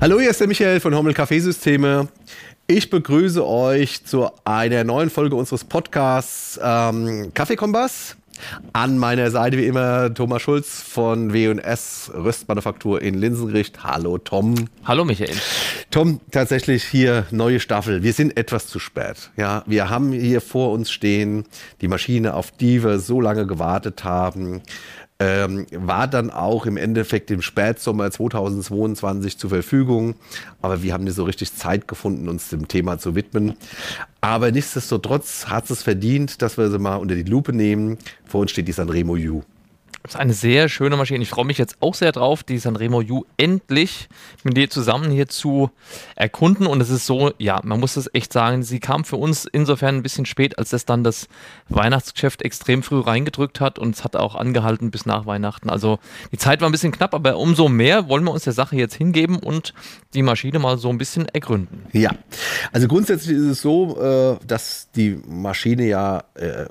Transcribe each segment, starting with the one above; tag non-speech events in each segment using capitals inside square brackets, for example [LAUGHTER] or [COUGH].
Hallo, hier ist der Michael von Hommel Kaffeesysteme. Ich begrüße euch zu einer neuen Folge unseres Podcasts ähm, Kaffeekompass. An meiner Seite wie immer Thomas Schulz von W&S Röstmanufaktur in Linsengericht. Hallo Tom. Hallo Michael. Tom, tatsächlich hier neue Staffel. Wir sind etwas zu spät. Ja, wir haben hier vor uns stehen die Maschine, auf die wir so lange gewartet haben ähm, war dann auch im Endeffekt im Spätsommer 2022 zur Verfügung. Aber wir haben nicht so richtig Zeit gefunden, uns dem Thema zu widmen. Aber nichtsdestotrotz hat es verdient, dass wir sie mal unter die Lupe nehmen. Vor uns steht die Sanremo U. Das ist eine sehr schöne Maschine. Ich freue mich jetzt auch sehr drauf, die Sanremo U endlich mit dir zusammen hier zu erkunden. Und es ist so, ja, man muss es echt sagen, sie kam für uns insofern ein bisschen spät, als es dann das Weihnachtsgeschäft extrem früh reingedrückt hat und es hat auch angehalten bis nach Weihnachten. Also die Zeit war ein bisschen knapp, aber umso mehr wollen wir uns der Sache jetzt hingeben und die Maschine mal so ein bisschen ergründen. Ja, also grundsätzlich ist es so, äh, dass die Maschine ja äh,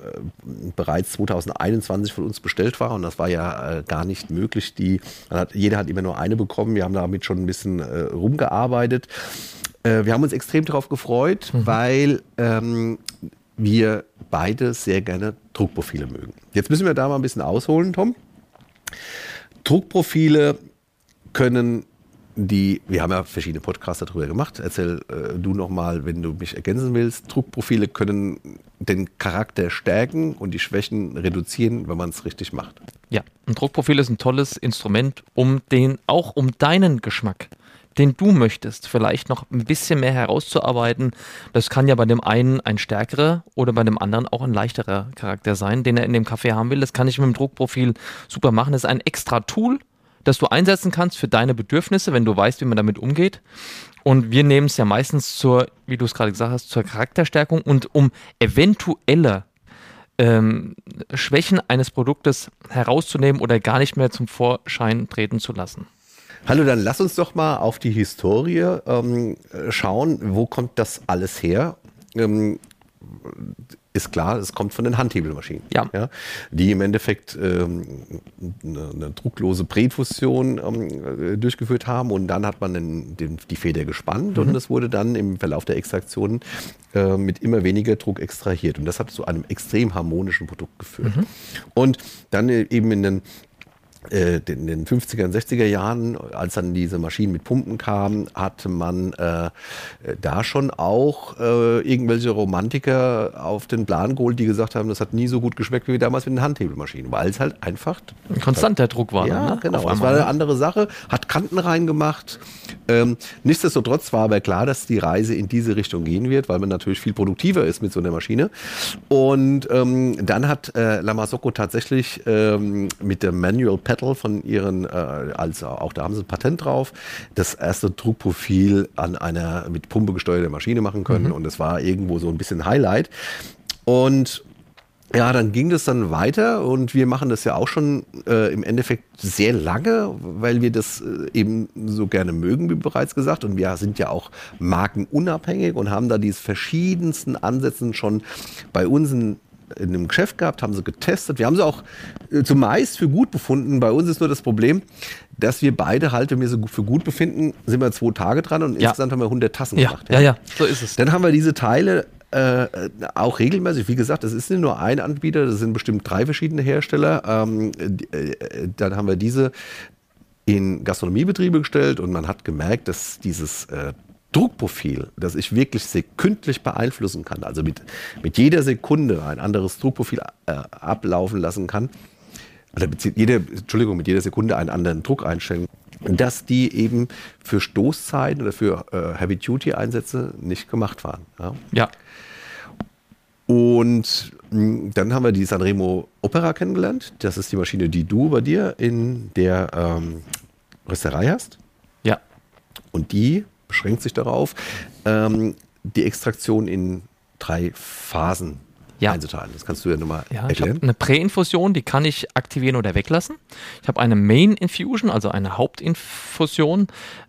bereits 2021 von uns bestellt war und das war ja äh, gar nicht möglich. Die, hat, jeder hat immer nur eine bekommen. Wir haben damit schon ein bisschen äh, rumgearbeitet. Äh, wir haben uns extrem darauf gefreut, mhm. weil ähm, wir beide sehr gerne Druckprofile mögen. Jetzt müssen wir da mal ein bisschen ausholen, Tom. Druckprofile können die, wir haben ja verschiedene Podcasts darüber gemacht. Erzähl äh, du nochmal, wenn du mich ergänzen willst. Druckprofile können den Charakter stärken und die Schwächen reduzieren, wenn man es richtig macht. Ja, ein Druckprofil ist ein tolles Instrument, um den, auch um deinen Geschmack, den du möchtest, vielleicht noch ein bisschen mehr herauszuarbeiten. Das kann ja bei dem einen ein stärkerer oder bei dem anderen auch ein leichterer Charakter sein, den er in dem Kaffee haben will. Das kann ich mit dem Druckprofil super machen. Das ist ein extra Tool, das du einsetzen kannst für deine Bedürfnisse, wenn du weißt, wie man damit umgeht. Und wir nehmen es ja meistens zur, wie du es gerade gesagt hast, zur Charakterstärkung und um eventuelle ähm, Schwächen eines Produktes herauszunehmen oder gar nicht mehr zum Vorschein treten zu lassen. Hallo, dann lass uns doch mal auf die Historie ähm, schauen. Wo kommt das alles her? Ähm, ist klar, es kommt von den Handhebelmaschinen, ja. ja die im Endeffekt ähm, eine, eine, drucklose Präfusion ähm, äh, durchgeführt haben und dann hat man den, den, die Feder gespannt mhm. und es wurde dann im Verlauf der Extraktion äh, mit immer weniger Druck extrahiert und das hat zu einem extrem harmonischen Produkt geführt. Mhm. Und dann eben in den äh, in den 50er und 60er Jahren, als dann diese Maschinen mit Pumpen kamen, hatte man äh, da schon auch äh, irgendwelche Romantiker auf den Plan geholt, die gesagt haben, das hat nie so gut geschmeckt wie damals mit den Handhebelmaschinen, weil es halt einfach ein konstanter Druck war. Ja, ne? genau. Es war eine andere Sache, hat Kanten reingemacht. Ähm, nichtsdestotrotz war aber klar, dass die Reise in diese Richtung gehen wird, weil man natürlich viel produktiver ist mit so einer Maschine. Und ähm, dann hat äh, Lamasocco tatsächlich ähm, mit der Manual Pedal von ihren, äh, also auch da haben sie ein Patent drauf, das erste Druckprofil an einer mit Pumpe gesteuerten Maschine machen können. Mhm. Und das war irgendwo so ein bisschen Highlight. Und ja, dann ging das dann weiter und wir machen das ja auch schon äh, im Endeffekt sehr lange, weil wir das äh, eben so gerne mögen, wie bereits gesagt. Und wir sind ja auch markenunabhängig und haben da diese verschiedensten Ansätze schon bei uns in in einem Geschäft gehabt, haben sie getestet. Wir haben sie auch äh, zumeist für gut befunden. Bei uns ist nur das Problem, dass wir beide halt, wenn wir sie für gut befinden, sind wir zwei Tage dran und ja. insgesamt haben wir 100 Tassen ja, gemacht. Ja. ja, ja, so ist es. Dann haben wir diese Teile äh, auch regelmäßig, wie gesagt, es ist nicht nur ein Anbieter, das sind bestimmt drei verschiedene Hersteller. Ähm, äh, dann haben wir diese in Gastronomiebetriebe gestellt und man hat gemerkt, dass dieses äh, Druckprofil, das ich wirklich sekündlich beeinflussen kann, also mit, mit jeder Sekunde ein anderes Druckprofil äh, ablaufen lassen kann, oder jede, Entschuldigung, mit jeder Sekunde einen anderen Druck einstellen, dass die eben für Stoßzeiten oder für äh, Heavy-Duty-Einsätze nicht gemacht waren. Ja. ja. Und mh, hm, dann haben wir die Sanremo Opera kennengelernt. Das ist die Maschine, die du bei dir in der ähm, Rösterei hast. Ja. Und die beschränkt sich darauf, ähm, die Extraktion in drei Phasen ja. einzuteilen. Das kannst du ja nochmal ja, erklären. Ich habe eine Präinfusion, die kann ich aktivieren oder weglassen. Ich habe eine Main Infusion, also eine Hauptinfusion.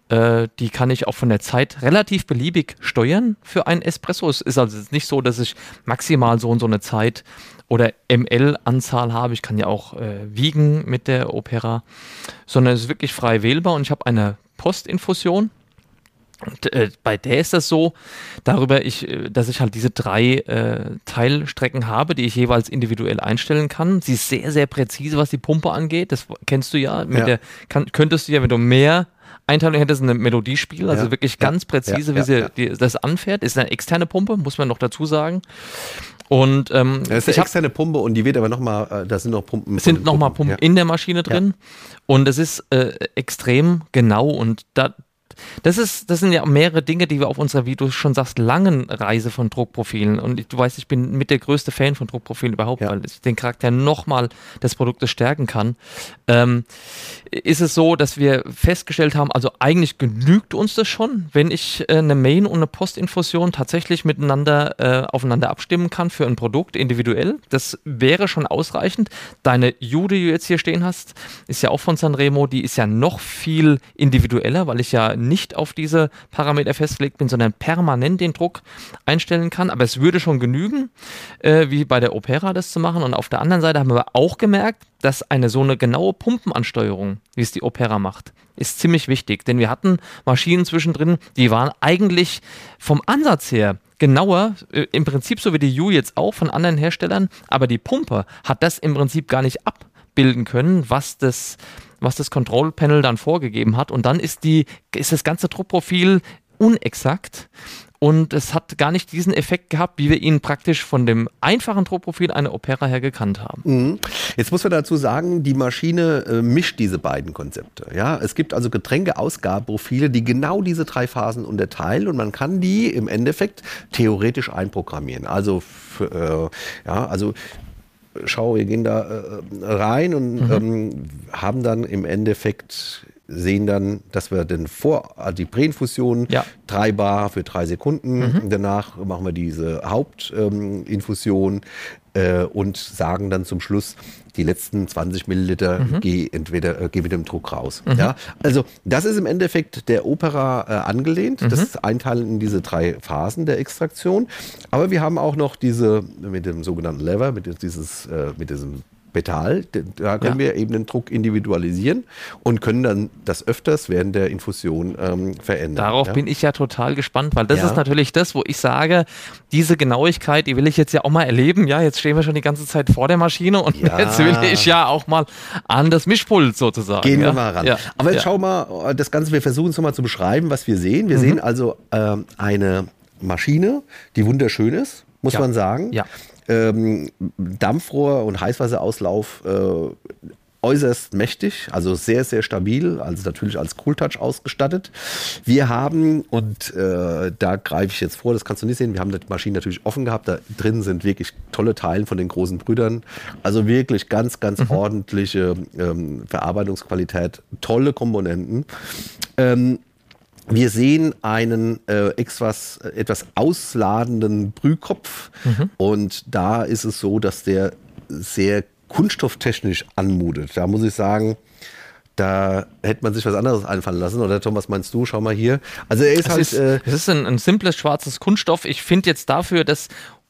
Äh, die kann ich auch von der Zeit relativ beliebig steuern für einen Espresso. Es ist also nicht so, dass ich maximal so und so eine Zeit oder ML-Anzahl habe. Ich kann ja auch äh, wiegen mit der Opera, sondern es ist wirklich frei wählbar und ich habe eine Postinfusion Und, äh, bei der ist das so, darüber ich, äh, dass ich halt diese drei äh, Teilstrecken habe, die ich jeweils individuell einstellen kann. Sie ist sehr, sehr präzise, was die Pumpe angeht. Das kennst du ja. Ja. Der, kann, könntest du ja, wenn du mehr Einteilung hättest, eine Melodiespiel, also Ja. wirklich ganz präzise, Ja. wie sie. Die, das anfährt. Ist eine externe Pumpe, muss man noch dazu sagen. Und ähm, Das ist eine externe Pumpe und die wird aber nochmal, äh, da sind noch Pumpen. es sind nochmal Pumpen Ja. in der Maschine drin und es ist äh, extrem genau und da, das ist, das sind ja mehrere Dinge, die wir auf unserer, wie du schon sagst, langen Reise von Druckprofilen und ich, du weißt, ich bin mit der größte Fan von Druckprofilen überhaupt, Ja. weil es den Charakter nochmal des Produktes stärken kann. Ähm, ist es so, dass wir festgestellt haben, also eigentlich genügt uns das schon, wenn ich äh, eine Main- und eine Postinfusion tatsächlich miteinander äh, aufeinander abstimmen kann für ein Produkt individuell. Das wäre schon ausreichend. Deine U, die du jetzt hier stehen hast, ist ja auch von Sanremo, die ist ja noch viel individueller, weil ich ja nicht auf diese Parameter festgelegt bin, sondern permanent den Druck einstellen kann. Aber es würde schon genügen, äh, wie bei der Opera das zu machen. Und auf der anderen Seite haben wir auch gemerkt, dass eine so eine genaue Pumpenansteuerung, wie es die Opera macht, ist ziemlich wichtig. Denn wir hatten Maschinen zwischendrin, die waren eigentlich vom Ansatz her genauer, äh, im Prinzip so wie die U jetzt auch von anderen Herstellern, aber die Pumpe hat das im Prinzip gar nicht abbilden können, was das, was das Control Panel dann vorgegeben hat. Und dann ist die, ist das ganze Druckprofil unexakt. Und es hat gar nicht diesen Effekt gehabt, wie wir ihn praktisch von dem einfachen Druckprofil einer Opera her gekannt haben. Mhm. Jetzt muss man dazu sagen, die Maschine äh, mischt diese beiden Konzepte. Ja, es gibt also Getränkeausgabeprofile, die genau diese drei Phasen unterteilen und man kann die im Endeffekt theoretisch einprogrammieren. Also, äh, ja, also schau, wir gehen da äh, rein und Mhm. ähm, haben dann im Endeffekt sehen dann, dass wir den Vor die Präinfusion Ja. Mhm. drei Bar für drei Sekunden. Danach machen wir diese Hauptinfusion ähm, äh, und sagen dann zum Schluss, die letzten 20 Milliliter Mhm. geh entweder äh, geh mit dem Druck raus. Ja? Also das ist im Endeffekt der Opera äh, angelehnt, Mhm. das Einteilen in diese drei Phasen der Extraktion. Aber wir haben auch noch diese mit dem sogenannten Lever, mit dieses äh, mit diesem Petal, da können Ja. wir eben den Druck individualisieren und können dann das öfters während der Infusion ähm, verändern. Darauf ja? bin ich ja total gespannt, weil das Ja. ist natürlich das, wo ich sage, diese Genauigkeit, die will ich jetzt ja auch mal erleben. Ja, jetzt stehen wir schon die ganze Zeit vor der Maschine und jetzt will ich ja auch mal an das Mischpult sozusagen. Gehen wir mal ran. Aber jetzt schau mal, das Ganze, wir versuchen es nochmal zu beschreiben, was wir sehen. Wir Mhm. sehen also ähm, eine Maschine, die wunderschön ist, muss Ja. man sagen. Ja. Ähm, Dampfrohr und Heißwasserauslauf äh, äußerst mächtig, also sehr, sehr stabil, also natürlich als Cooltouch ausgestattet. Wir haben, und äh, da greife ich jetzt vor, das kannst du nicht sehen, wir haben die Maschine natürlich offen gehabt, da drin sind wirklich tolle Teilen von den großen Brüdern, also wirklich ganz, ganz ordentliche ähm, Verarbeitungsqualität, tolle Komponenten. Ähm, wir sehen einen äh, etwas, etwas ausladenden Brühkopf und da ist es so, dass der sehr kunststofftechnisch anmutet. Da muss ich sagen, da hätte man sich was anderes einfallen lassen. Oder Thomas, meinst du? Schau mal hier. Also er ist Es halt. ist, äh, es ist ein, ein simples schwarzes Kunststoff. Ich finde jetzt dafür, dass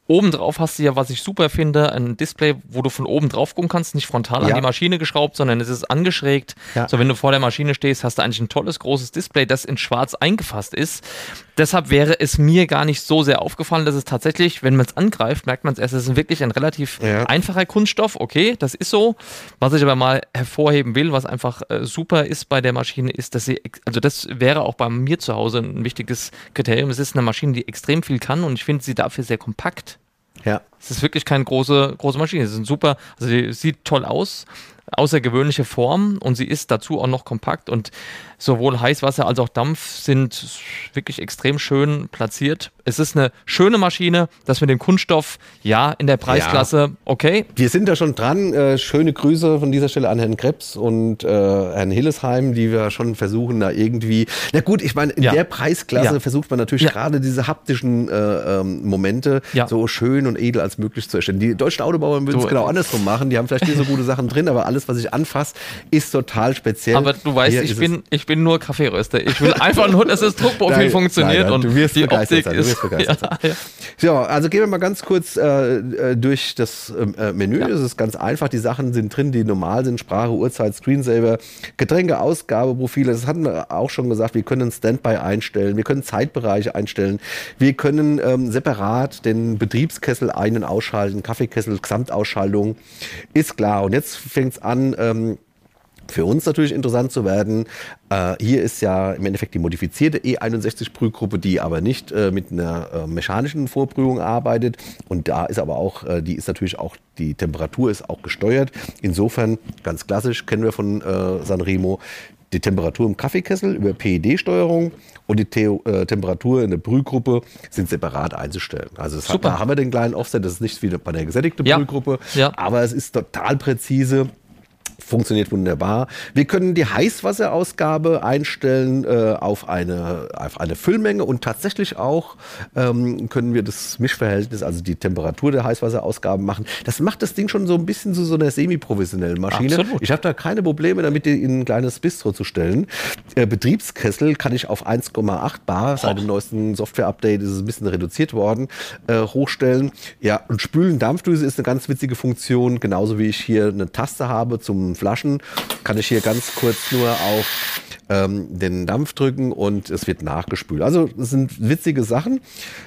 obendrauf hast du ja, was ich super finde, ein Display, wo du von oben drauf gucken kannst, nicht frontal Ja. an die Maschine geschraubt, sondern es ist angeschrägt. Ja. So, wenn du vor der Maschine stehst, hast du eigentlich ein tolles großes Display, das in schwarz eingefasst ist. Deshalb wäre es mir gar nicht so sehr aufgefallen, dass es tatsächlich, wenn man es angreift, merkt man es erst, es ist wirklich ein relativ Ja. einfacher Kunststoff. Okay, das ist so. Was ich aber mal hervorheben will, was einfach äh, super ist bei der Maschine, ist, dass sie, also das wäre auch bei mir zu Hause ein wichtiges Kriterium. Es ist eine Maschine, die extrem viel kann und ich finde sie dafür sehr kompakt. ja. Es ist wirklich keine große, große Maschine. Es ist ein super, also sie sieht toll aus, außergewöhnliche Form und sie ist dazu auch noch kompakt und sowohl Heißwasser als auch Dampf sind wirklich extrem schön platziert. Es ist eine schöne Maschine, das mit dem Kunststoff, ja, in der Preisklasse, okay. Wir sind da schon dran. Äh, schöne Grüße von dieser Stelle an Herrn Krebs und äh, Herrn Hillesheim, die wir schon versuchen, da irgendwie. Na gut, ich meine, in Ja. der Preisklasse Ja. versucht man natürlich Ja. gerade diese haptischen äh, ähm, Momente Ja. so schön und edel als möglich zu erstellen. Die deutschen Autobauer würden es genau andersrum machen. Die haben vielleicht nicht so gute Sachen drin, aber alles alles, was ich anfasse, ist total speziell. Aber du weißt, Hier ich bin, ich bin nur Kaffeeröster. Ich will einfach nur, dass das Druckprofil Nein, funktioniert nein, und du wirst die begeistert Optik sein, du wirst begeistert [LAUGHS] ja, sein. ja. So, also gehen wir mal ganz kurz äh, äh, durch das ähm, äh, Menü. Ja. Es ist ganz einfach. Die Sachen sind drin, die normal sind. Sprache, Uhrzeit, Screensaver, Getränke, Ausgabeprofile. Das hatten wir auch schon gesagt. Wir können Standby einstellen. Wir können Zeitbereiche einstellen. Wir können ähm, separat den Betriebskessel ein- und ausschalten. Kaffeekessel, Gesamtausschaltung. Ist klar. Und jetzt fängt es an, ähm, für uns natürlich interessant zu werden. Äh, hier ist ja im Endeffekt die modifizierte E61-Brühgruppe, die aber nicht äh, mit einer äh, mechanischen Vorbrühung arbeitet. Und da ist aber auch, äh, die ist natürlich auch, die Temperatur ist auch gesteuert. Insofern, ganz klassisch, kennen wir von äh, Sanremo, die Temperatur im Kaffeekessel über PED-Steuerung und die Theo, äh, Temperatur in der Brühgruppe sind separat einzustellen. Also es hat, Super. da haben wir den kleinen Offset, das ist nicht wie bei der gesättigten Ja. Brühgruppe, Ja. aber es ist total präzise. Funktioniert wunderbar. Wir können die Heißwasserausgabe einstellen äh, auf, eine, auf eine Füllmenge und tatsächlich auch ähm, können wir das Mischverhältnis, also die Temperatur der Heißwasserausgabe machen. Das macht das Ding schon so ein bisschen zu so einer semi-professionellen Maschine. Absolut. Ich habe da keine Probleme damit, die in ein kleines Bistro zu stellen. Äh, Betriebskessel kann ich auf 1,8 Bar, seit dem neuesten Software-Update ist es ein bisschen reduziert worden, äh, hochstellen. Ja, und Spülen Dampfdüse ist eine ganz witzige Funktion, genauso wie ich hier eine Taste habe zum Flaschen, kann ich hier ganz kurz nur auf ähm, den Dampf drücken und es wird nachgespült. Also das sind witzige Sachen.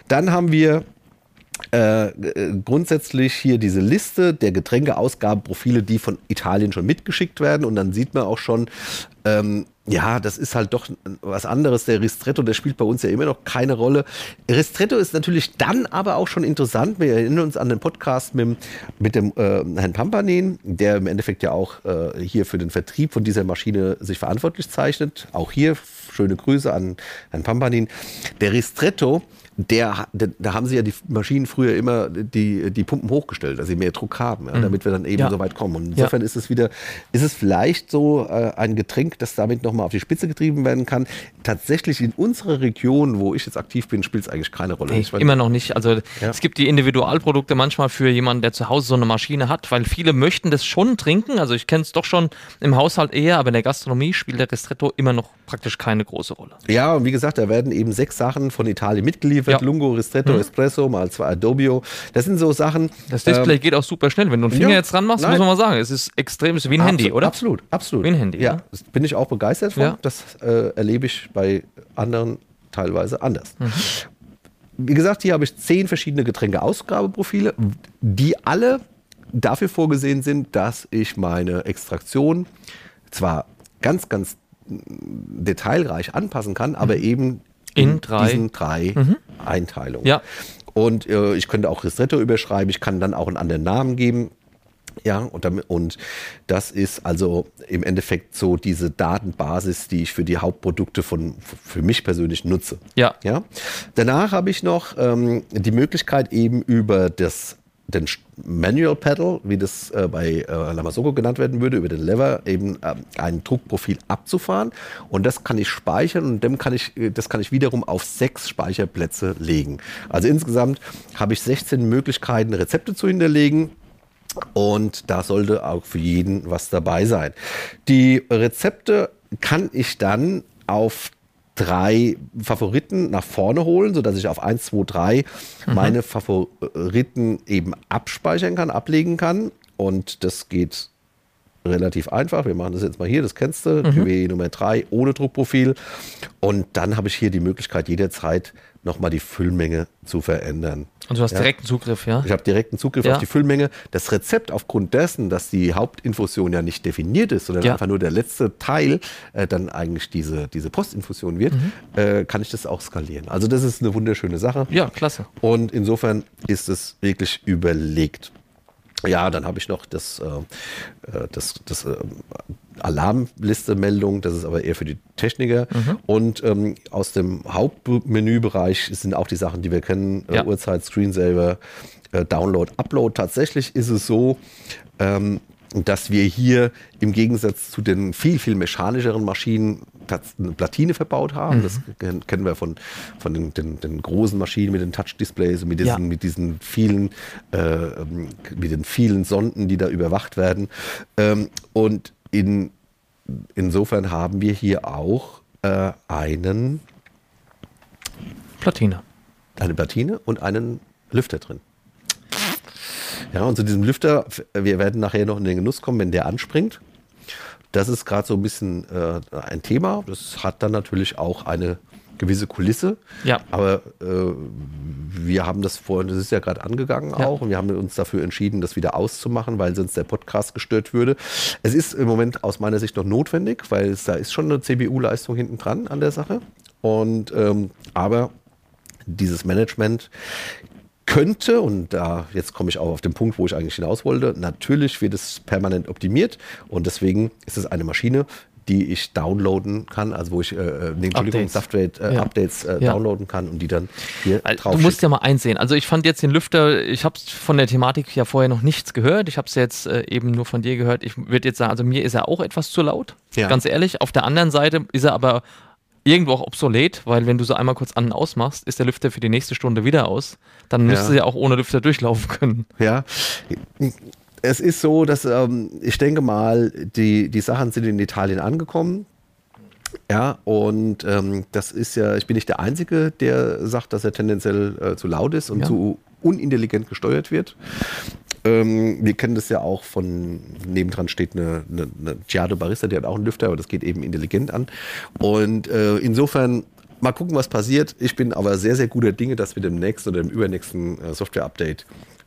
Dann haben wir äh, grundsätzlich hier diese Liste der Getränkeausgabenprofile, die von Italien schon mitgeschickt werden. Und dann sieht man auch schon, ähm, ja, das ist halt doch was anderes. Der Ristretto, der spielt bei uns ja immer noch keine Rolle. Ristretto ist natürlich dann aber auch schon interessant. Wir erinnern uns an den Podcast mit, mit dem äh, Herrn Pampanin, der im Endeffekt ja auch äh, hier für den Vertrieb von dieser Maschine sich verantwortlich zeichnet. Auch hier schöne Grüße an Herrn Pampanin. Der Ristretto, der, da haben sie ja die Maschinen früher immer die, die Pumpen hochgestellt, dass sie mehr Druck haben, ja, damit wir dann eben Ja. so weit kommen. Und insofern ist es wieder, ist es vielleicht so äh, ein Getränk, das damit nochmal auf die Spitze getrieben werden kann. Tatsächlich in unserer Region, wo ich jetzt aktiv bin, spielt es eigentlich keine Rolle. Mein, immer noch nicht. Also Ja. es gibt die Individualprodukte manchmal für jemanden, der zu Hause so eine Maschine hat, weil viele möchten das schon trinken. Also ich kenne es doch schon im Haushalt eher, aber in der Gastronomie spielt der Ristretto immer noch praktisch keine große Rolle. Ja, und wie gesagt, da werden eben sechs Sachen von Italien mitgeliefert. Ja. Mhm. Lungo, Ristretto, Espresso, mal zwei Adobio. Das sind so Sachen. Das Display ähm, geht auch super schnell. Wenn du einen Finger ja, jetzt dran machst, nein. muss man mal sagen, es ist extrem, es ist wie ein Handy, Absolut, oder? Absolut, absolut. Wie ein Handy, Ja, ja. das bin ich auch begeistert von. Ja. Das äh, erlebe ich bei anderen teilweise anders. Mhm. Wie gesagt, hier habe ich zehn verschiedene Getränkeausgabeprofile, die alle dafür vorgesehen sind, dass ich meine Extraktion zwar ganz, ganz mm, detailreich anpassen kann, aber eben Mhm. In drei. Mhm. diesen drei Einteilungen. Ja. Und äh, ich könnte auch Ristretto überschreiben, ich kann dann auch einen anderen Namen geben. Ja, und, damit, und das ist also im Endeffekt so diese Datenbasis, die ich für die Hauptprodukte von für mich persönlich nutze. Ja. Ja. Danach habe ich noch ähm, die Möglichkeit eben über das den Manual Pedal, wie das äh, bei äh, Lamasoko genannt werden würde, über den Lever eben ähm, ein Druckprofil abzufahren und das kann ich speichern und dem kann ich, äh, das kann ich wiederum auf sechs Speicherplätze legen. Also insgesamt habe ich 16 Möglichkeiten, Rezepte zu hinterlegen. Und da sollte auch für jeden was dabei sein. Die Rezepte kann ich dann auf drei Favoriten nach vorne holen, sodass ich auf 1, 2, 3 meine Favoriten eben abspeichern kann, ablegen kann. Und das geht relativ einfach. Wir machen das jetzt mal hier, das kennst du, QW Nummer 3 ohne Druckprofil. Und dann habe ich hier die Möglichkeit, jederzeit nochmal die Füllmenge zu verändern. Und du hast Ja. direkten Zugriff, ja? Ich habe direkten Zugriff Ja. auf die Füllmenge. Das Rezept aufgrund dessen, dass die Hauptinfusion ja nicht definiert ist, sondern Ja. einfach nur der letzte Teil äh, dann eigentlich diese, diese Postinfusion wird, Mhm. äh, kann ich das auch skalieren. Also das ist eine wunderschöne Sache. Ja, klasse. Und insofern ist es wirklich überlegt. Ja, dann habe ich noch das, äh, äh, das, das äh, Alarmliste-Meldung, das ist aber eher für die Techniker. Mhm. Und ähm, aus dem Hauptmenübereich sind auch die Sachen, die wir kennen, äh, Ja. Uhrzeit, Screensaver, äh, Download, Upload. Tatsächlich ist es so, ähm, dass wir hier im Gegensatz zu den viel, viel mechanischeren Maschinen eine Platine verbaut haben. Mhm. Das kennen wir von, von den, den, den, großen Maschinen mit den Touch-Displays und mit diesen, ja. mit diesen vielen, äh, ähm, mit den vielen Sonden, die da überwacht werden. Ähm, und in, insofern haben wir hier auch äh, einen Platine. Eine Platine und einen Lüfter drin. Ja, und zu diesem Lüfter, wir werden nachher noch in den Genuss kommen, wenn der anspringt. Das ist gerade so ein bisschen äh, ein Thema. Das hat dann natürlich auch eine gewisse Kulisse. Ja. Aber äh, wir haben das vorhin, das ist ja gerade angegangen ja. auch, und wir haben uns dafür entschieden, das wieder auszumachen, weil sonst der Podcast gestört würde. Es ist im Moment aus meiner Sicht noch notwendig, weil es, da ist schon eine CPU-Leistung hinten dran an der Sache. Und ähm, aber dieses Management könnte, und da jetzt komme ich auch auf den Punkt, wo ich eigentlich hinaus wollte, natürlich wird es permanent optimiert und deswegen ist es eine Maschine, die ich downloaden kann, also wo ich, äh, äh nee, Entschuldigung, Software-Updates äh, äh, ja. downloaden kann und die dann hier drauf. Du musst ja mal einsehen. Also ich fand jetzt den Lüfter, ich habe von der Thematik ja vorher noch nichts gehört. Ich habe es jetzt äh, eben nur von dir gehört. Ich würde jetzt sagen, also mir ist er auch etwas zu laut. Ja. Ganz ehrlich. Auf der anderen Seite ist er aber irgendwo auch obsolet, weil wenn du so einmal kurz an und aus machst, ist der Lüfter für die nächste Stunde wieder aus. Dann müsste ja. ja auch ohne Lüfter durchlaufen können. Ja. Es ist so, dass ähm, ich denke mal, die, die Sachen sind in Italien angekommen. Ja, und ähm, das ist ja, ich bin nicht der Einzige, der sagt, dass er tendenziell äh, zu laut ist und ja. zu unintelligent gesteuert wird. Ähm, wir kennen das ja auch von, nebendran steht eine, eine, eine Giado Barista, die hat auch einen Lüfter, aber das geht eben intelligent an. Und äh, insofern mal gucken, was passiert. Ich bin aber sehr, sehr guter Dinge, dass wir dem nächsten oder dem übernächsten äh, Software-Update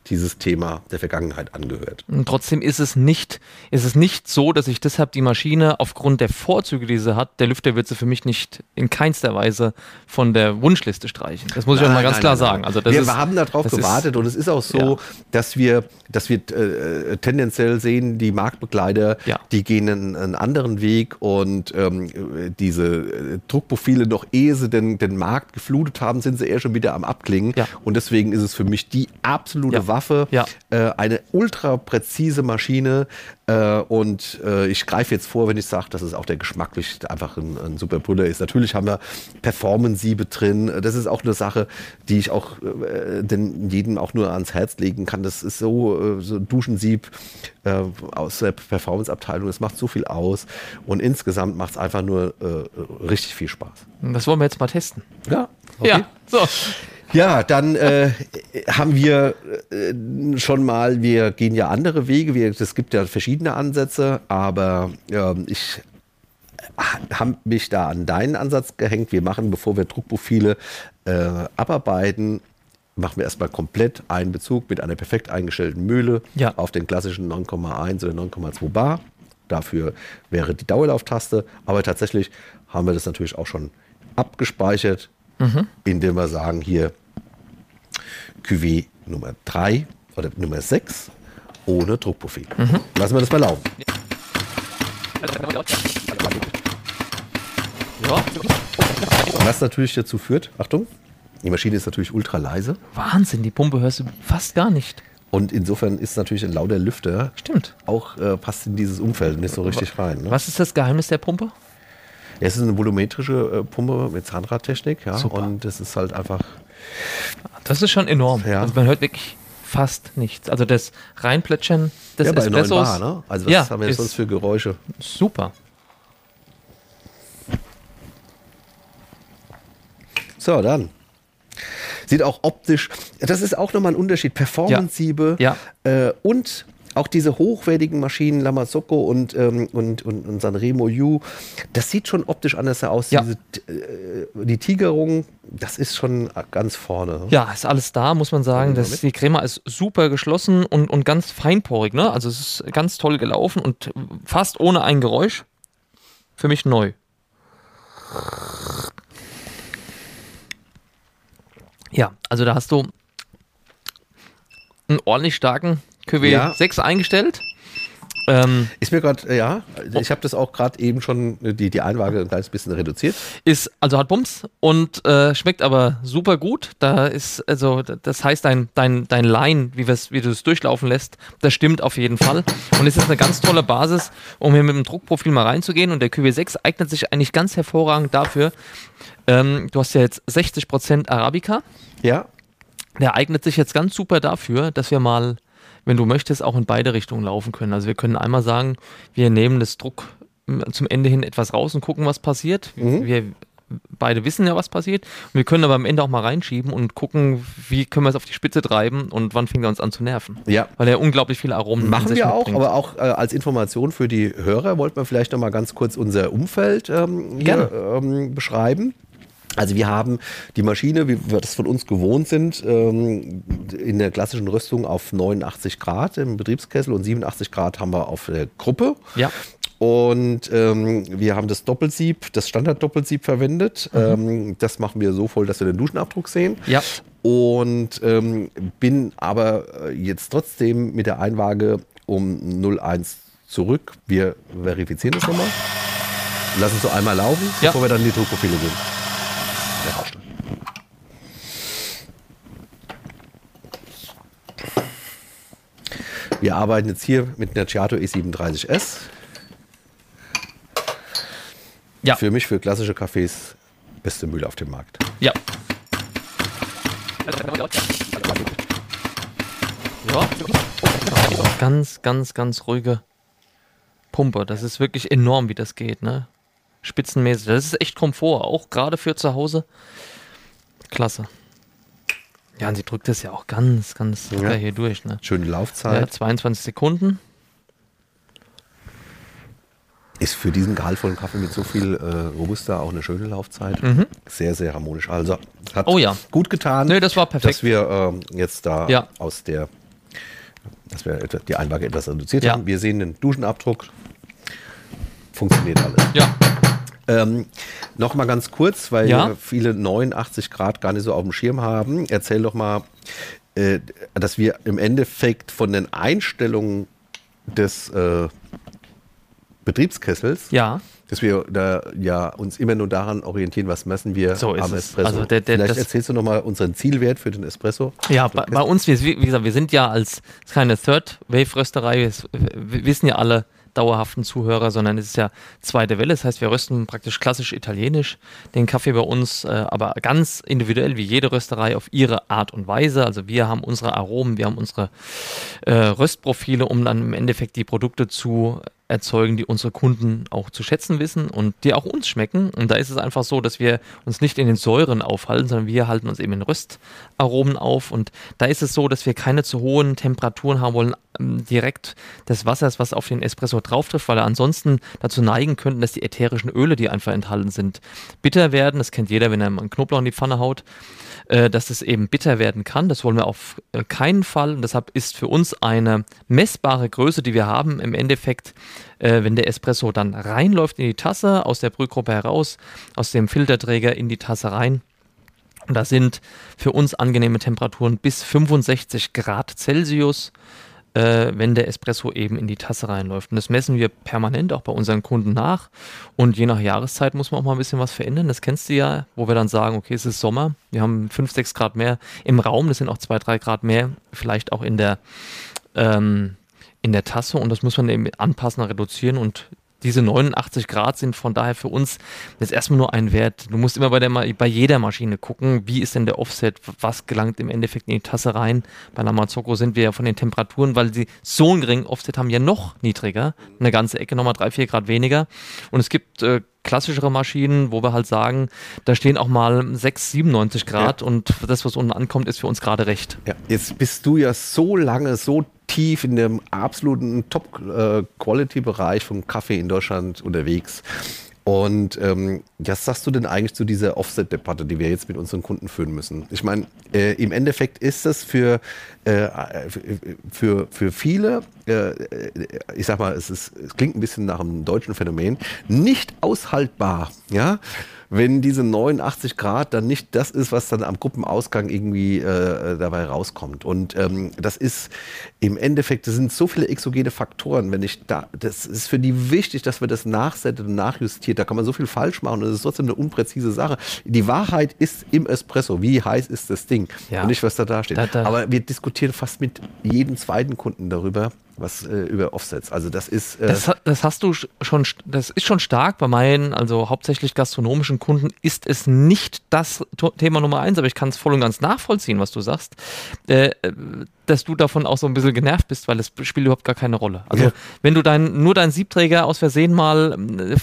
dieses Thema der Vergangenheit angehört. Und trotzdem ist es nicht, ist es nicht so, dass ich deshalb die Maschine aufgrund der Vorzüge, die sie hat, der Lüfter wird sie für mich nicht in keinster Weise von der Wunschliste streichen. Das muss ich nein, auch mal ganz nein, klar nein, sagen. Also wir, ist, haben darauf gewartet ist, und es ist auch so, ja. dass wir, dass wir äh, tendenziell sehen, die Marktbegleiter, ja. die gehen einen, einen, anderen Weg und ähm, diese äh, Druckprofile, noch ehe sie den, den Markt geflutet haben, sind sie eher schon wieder am Abklingen. Ja. Und deswegen ist es für mich die absolute Waffe Waffe, ja. äh, eine ultra präzise Maschine. Äh, und äh, ich greife jetzt vor, wenn ich sage, dass es auch der geschmacklich einfach ein, ein super Brüller ist. Natürlich haben wir Performance-Siebe drin. Das ist auch eine Sache, die ich auch äh, den, jedem auch nur ans Herz legen kann. Das ist so, äh, so Duschensieb äh, aus der Performance-Abteilung. Das macht so viel aus. Und insgesamt macht es einfach nur richtig viel Spaß. Das wollen wir jetzt mal testen. Ja. Okay. Ja, so. Ja, dann äh, haben wir äh, schon mal, wir gehen ja andere Wege. Es gibt ja verschiedene Ansätze, aber äh, ich habe mich da an deinen Ansatz gehängt. Wir machen, bevor wir Druckprofile äh, abarbeiten, machen wir erstmal komplett einen Bezug mit einer perfekt eingestellten Mühle ja. auf den klassischen 9,1 oder 9,2 Bar. Dafür wäre die Dauerlauftaste. Aber tatsächlich haben wir das natürlich auch schon abgespeichert mhm. indem wir sagen hier QW Nummer 3 oder Nummer 6 ohne Druckprofil. Mhm. Lassen wir das mal laufen. Was natürlich dazu führt, Achtung, die Maschine ist natürlich ultra leise. Wahnsinn, die Pumpe hörst du fast gar nicht. Und insofern ist natürlich ein lauter Lüfter Stimmt. auch äh, passt in dieses Umfeld nicht so richtig rein. Ne? Was ist das Geheimnis der Pumpe? Es ist eine volumetrische äh, Pumpe mit Zahnradtechnik, ja. Super. Und das ist halt einfach. Das ist schon enorm. Ja. Also man hört wirklich fast nichts. Also das Reinplätschern des ja, bei Espressos. Bar, ne? Also was ja, haben wir jetzt sonst für Geräusche? Super. So, dann. Sieht auch optisch, das ist auch nochmal ein Unterschied. Performance-Siebe ja. ja. äh, und auch diese hochwertigen Maschinen, Lamazocco und, ähm, und, und, und Sanremo U, das sieht schon optisch anders aus. Ja. Diese, äh, die Tigerung, das ist schon ganz vorne. Ja, ist alles da, muss man sagen. Das, die Crema ist super geschlossen und, und ganz feinporig. Ne? Also es ist ganz toll gelaufen und fast ohne ein Geräusch. Für mich neu. Ja, also da hast du einen ordentlich starken QW ja. 6 eingestellt. Ähm, ist mir gerade, ja, ich habe das auch gerade eben schon, die, die Einwaage ein kleines bisschen reduziert. Ist, also hat Bums und äh, schmeckt aber super gut. Da ist, also, das heißt, dein, dein, dein Line, wie, wie du es durchlaufen lässt, das stimmt auf jeden Fall. Und es ist eine ganz tolle Basis, um hier mit dem Druckprofil mal reinzugehen. Und der QW6 eignet sich eigentlich ganz hervorragend dafür. Ähm, du hast ja jetzt 60% Arabica. Ja. Der eignet sich jetzt ganz super dafür, dass wir mal wenn du möchtest, auch in beide Richtungen laufen können. Also wir können einmal sagen, wir nehmen das Druck zum Ende hin etwas raus und gucken, was passiert. Mhm. Wir beide wissen ja, was passiert. Und wir können aber am Ende auch mal reinschieben und gucken, wie können wir es auf die Spitze treiben und wann fängt er uns an zu nerven. Ja. Weil er unglaublich viele Aromen Machen wir auch, mitbringt. aber auch äh, als Information für die Hörer wollten wir vielleicht noch mal ganz kurz unser Umfeld ähm, hier ähm, beschreiben. Also wir haben die Maschine, wie wir das von uns gewohnt sind, ähm, in der klassischen Rüstung auf 89 Grad im Betriebskessel und 87 Grad haben wir auf der Gruppe. Ja. Und ähm, wir haben das Doppelsieb, das Standard-Doppelsieb verwendet. Mhm. Ähm, das machen wir so voll, dass wir den Duschenabdruck sehen. Ja. Und ähm, bin aber jetzt trotzdem mit der Einwaage um 0,1 zurück. Wir verifizieren das nochmal. Lassen es so einmal laufen, ja. bevor wir dann in die Druckprofile gehen der Rauscht. Wir arbeiten jetzt hier mit einer Giato E37S. Ja. Für mich, für klassische Cafés, beste Mühle auf dem Markt. Ja. Ja. Ganz, ganz, ganz ruhige Pumpe. Das ist wirklich enorm, wie das geht, ne? Spitzenmäßig. Das ist echt Komfort, auch gerade für zu Hause. Klasse. Ja, und sie drückt es ja auch ganz, ganz ja. hier durch. Ne? Schöne Laufzeit. Ja, 22 Sekunden. Ist für diesen gehaltvollen Kaffee mit so viel äh, Robusta auch eine schöne Laufzeit. Mhm. Sehr, sehr harmonisch. Also hat oh ja. gut getan, nee, das war perfekt. dass wir ähm, jetzt da ja. aus der, dass wir die Einlage etwas reduziert ja. haben. Wir sehen den Duschenabdruck. Funktioniert alles. Ja. Ähm, noch mal ganz kurz, weil ja? viele 89 Grad gar nicht so auf dem Schirm haben. Erzähl doch mal, äh, dass wir im Endeffekt von den Einstellungen des äh, Betriebskessels, ja. dass wir da ja uns immer nur daran orientieren, was messen wir so am Espresso. Also der, der, Vielleicht erzählst du noch mal unseren Zielwert für den Espresso. Ja, bei, bei, uns, wie, wie, gesagt, wir sind ja als keine Third Wave Rösterei, wir wissen ja alle, dauerhaften Zuhörer, sondern es ist ja zweite Welle. Das heißt, wir rösten praktisch klassisch italienisch den Kaffee bei uns, äh, aber ganz individuell wie jede Rösterei auf ihre Art und Weise. Also wir haben unsere Aromen, wir haben unsere äh, Röstprofile, um dann im Endeffekt die Produkte zu erzeugen, die unsere Kunden auch zu schätzen wissen und die auch uns schmecken. Und da ist es einfach so, dass wir uns nicht in den Säuren aufhalten, sondern wir halten uns eben in Röstaromen auf. Und da ist es so, dass wir keine zu hohen Temperaturen haben wollen, ähm, direkt des Wassers, was auf den Espresso drauf trifft, weil er ansonsten dazu neigen könnten, dass die ätherischen Öle, die einfach enthalten sind, bitter werden. Das kennt jeder, wenn er einen Knoblauch in die Pfanne haut äh, dass es eben bitter werden kann. Das wollen wir auf äh, keinen Fall. Und deshalb ist für uns eine messbare Größe, die wir haben, im Endeffekt, äh, wenn der Espresso dann reinläuft in die Tasse, aus der Brühgruppe heraus, aus dem Filterträger in die Tasse rein. Und da sind für uns angenehme Temperaturen bis 65 Grad Celsius äh, wenn der Espresso eben in die Tasse reinläuft. Und das messen wir permanent auch bei unseren Kunden nach. Und je nach Jahreszeit muss man auch mal ein bisschen was verändern. Das kennst du ja, wo wir dann sagen, okay, es ist Sommer, wir haben 5, 6 Grad mehr im Raum, das sind auch 2, 3 Grad mehr, vielleicht auch in der, ähm, in der Tasse. Und das muss man eben anpassen, reduzieren. Und diese 89 Grad sind von daher für uns jetzt erstmal nur ein Wert. Du musst immer bei, der, bei jeder Maschine gucken, wie ist denn der Offset, was gelangt im Endeffekt in die Tasse rein. Bei der Mazzocco sind wir ja von den Temperaturen, weil sie so einen geringen Offset haben, ja noch niedriger. Eine ganze Ecke nochmal 3, 4 Grad weniger. Und es gibt äh, klassischere Maschinen, wo wir halt sagen, da stehen auch mal 6, 97 Grad ja. und das, was unten ankommt, ist für uns gerade recht. Ja, jetzt bist du ja so lange, so tief in dem absoluten Top-Quality-Bereich vom Kaffee in Deutschland unterwegs. Und ähm, was sagst du denn eigentlich zu dieser Offset-Debatte, die wir jetzt mit unseren Kunden führen müssen? Ich meine, äh, im Endeffekt ist das für, äh, für, für viele, äh, ich sag mal, es, ist, es klingt ein bisschen nach einem deutschen Phänomen, nicht aushaltbar, ja, wenn diese 89 Grad dann nicht das ist, was dann am Gruppenausgang irgendwie äh, dabei rauskommt. Und ähm, das ist im Endeffekt, das sind so viele exogene Faktoren, wenn ich da, das ist für die wichtig, dass wir das nachsetzen und nachjustiert. Da kann man so viel falsch machen und das ist trotzdem eine unpräzise Sache. Die Wahrheit ist im Espresso. Wie heiß ist das Ding? Ja. Und nicht, was da, da steht. Da, da. Aber wir diskutieren fast mit jedem zweiten Kunden darüber, was äh, über Offsets. Also das ist. Äh das, das, hast du schon, das ist schon stark bei meinen, also hauptsächlich gastronomischen Kunden ist es nicht das Thema Nummer eins, aber ich kann es voll und ganz nachvollziehen, was du sagst. Äh, dass du davon auch so ein bisschen genervt bist, weil es spielt überhaupt gar keine Rolle. Also ja. wenn du dein, nur deinen Siebträger aus Versehen mal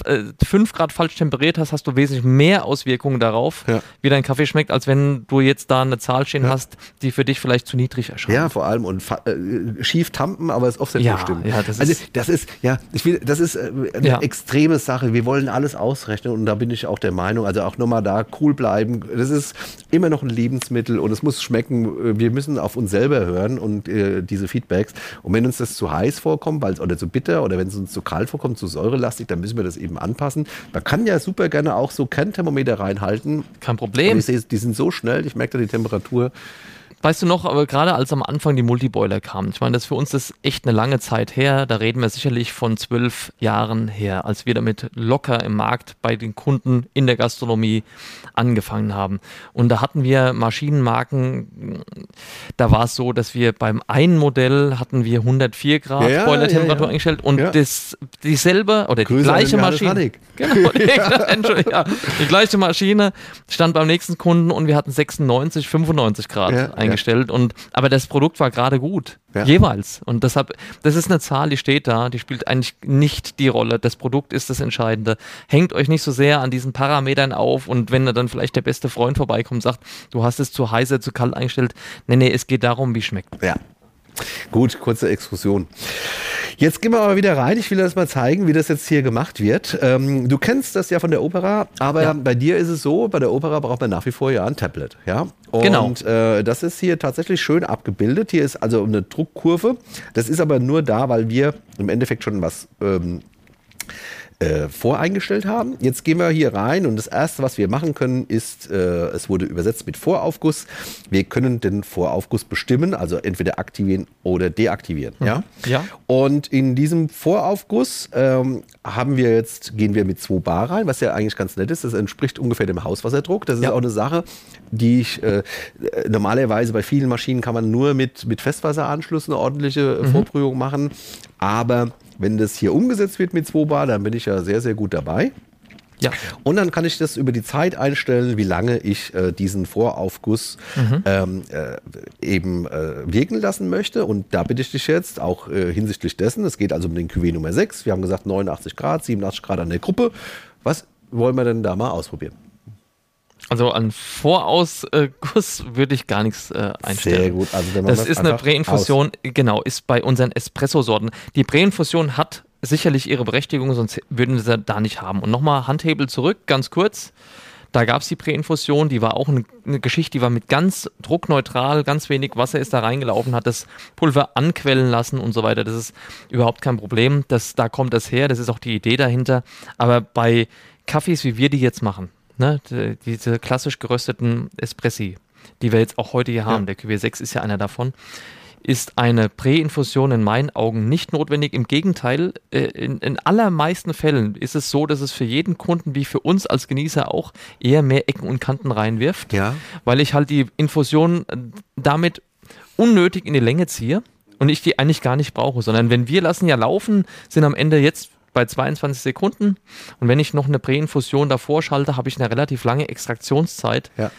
äh, 5 Grad falsch temperiert hast, hast du wesentlich mehr Auswirkungen darauf, ja. wie dein Kaffee schmeckt, als wenn du jetzt da eine Zahl stehen ja. hast, die für dich vielleicht zu niedrig erscheint. Ja, vor allem und äh, schief tampen, aber es Offset ja, stimmt. Ja, das also das ist, ja, ich will, das ist äh, eine extreme Sache. Wir wollen alles ausrechnen und da bin ich auch der Meinung, also auch nochmal da cool bleiben. Das ist immer noch ein Lebensmittel und es muss schmecken. Wir müssen auf uns selber hören hören und äh, diese Feedbacks. Und wenn uns das zu heiß vorkommt, weil oder zu bitter oder wenn es uns zu kalt vorkommt, zu säurelastig, dann müssen wir das eben anpassen. Man kann ja super gerne auch so Kernthermometer reinhalten. Kein Problem. ich sehe, die sind so schnell, ich merke da die Temperatur. Weißt du noch, aber gerade als am Anfang die Multiboiler kamen, ich meine, das für uns ist echt eine lange Zeit her, da reden wir sicherlich von zwölf Jahren her, als wir damit locker im Markt bei den Kunden in der Gastronomie angefangen haben. Und da hatten wir Maschinenmarken, da war es so, dass wir beim einen Modell hatten wir 104 Grad ja, Boilertemperatur ja, ja. eingestellt und das, dieselbe oder Grüße [LAUGHS] die gleiche Maschine, genau, die, die, gleiche Maschine stand beim nächsten Kunden und wir hatten 96, 95 Grad eingestellt eingestellt. Ja. Und, aber das Produkt war gerade gut. Ja. Jeweils. Und deshalb, das ist eine Zahl, die steht da, die spielt eigentlich nicht die Rolle. Das Produkt ist das Entscheidende. Hängt euch nicht so sehr an diesen Parametern auf und wenn dann vielleicht der beste Freund vorbeikommt und sagt, du hast es zu heiß, zu kalt eingestellt. Nee, nee, es geht darum, wie schmeckt. Ja, Gut, kurze Exkursion. Jetzt gehen wir aber wieder rein. Ich will das mal zeigen, wie das jetzt hier gemacht wird. Ähm, du kennst das ja von der Opera, aber ja. bei dir ist es so, bei der Opera braucht man nach wie vor ja ein Tablet. Ja? Und genau. äh, das ist hier tatsächlich schön abgebildet. Hier ist also eine Druckkurve. Das ist aber nur da, weil wir im Endeffekt schon was ähm, äh, voreingestellt haben. Jetzt gehen wir hier rein und das erste, was wir machen können, ist, äh, es wurde übersetzt mit Voraufguss. Wir können den Voraufguss bestimmen, also entweder aktivieren oder deaktivieren. Mhm. Ja? ja. Und in diesem Voraufguss ähm, haben wir jetzt, gehen wir mit 2 Bar rein, was ja eigentlich ganz nett ist. Das entspricht ungefähr dem Hauswasserdruck. Das ist ja. auch eine Sache, die ich äh, normalerweise bei vielen Maschinen kann man nur mit, mit Festwasseranschluss eine ordentliche mhm. Vorprüfung machen. Aber wenn das hier umgesetzt wird mit 2 Bar, dann bin ich ja sehr, sehr gut dabei. Ja. Und dann kann ich das über die Zeit einstellen, wie lange ich äh, diesen Voraufguss mhm. ähm, äh, eben äh, wirken lassen möchte. Und da bitte ich dich jetzt auch äh, hinsichtlich dessen, es geht also um den QW Nummer 6. Wir haben gesagt 89 Grad, 87 Grad an der Gruppe. Was wollen wir denn da mal ausprobieren? Also an Vorausguss würde ich gar nichts äh, einstellen. Sehr gut. Also das ist eine Präinfusion, genau, ist bei unseren Espresso-Sorten. Die Präinfusion hat sicherlich ihre Berechtigung, sonst würden wir sie da nicht haben. Und nochmal Handhebel zurück, ganz kurz. Da gab es die Präinfusion, die war auch eine, eine, Geschichte, die war mit ganz druckneutral, ganz wenig Wasser ist da reingelaufen, hat das Pulver anquellen lassen und so weiter. Das ist überhaupt kein Problem. Das, da kommt das her, das ist auch die Idee dahinter. Aber bei Kaffees, wie wir die jetzt machen, ne, die, diese klassisch gerösteten Espressi, die wir jetzt auch heute hier haben, ja. der QW6 ist ja einer davon, ist eine Präinfusion in meinen Augen nicht notwendig. Im Gegenteil, äh, in, in allermeisten Fällen ist es so, dass es für jeden Kunden wie für uns als Genießer auch eher mehr Ecken und Kanten reinwirft, ja. weil ich halt die Infusion äh, damit unnötig in die Länge ziehe und ich die eigentlich gar nicht brauche, sondern wenn wir lassen ja laufen, sind am Ende jetzt bei 22 Sekunden. Und wenn ich noch eine Präinfusion davor schalte, habe ich eine relativ lange Extraktionszeit. Ja.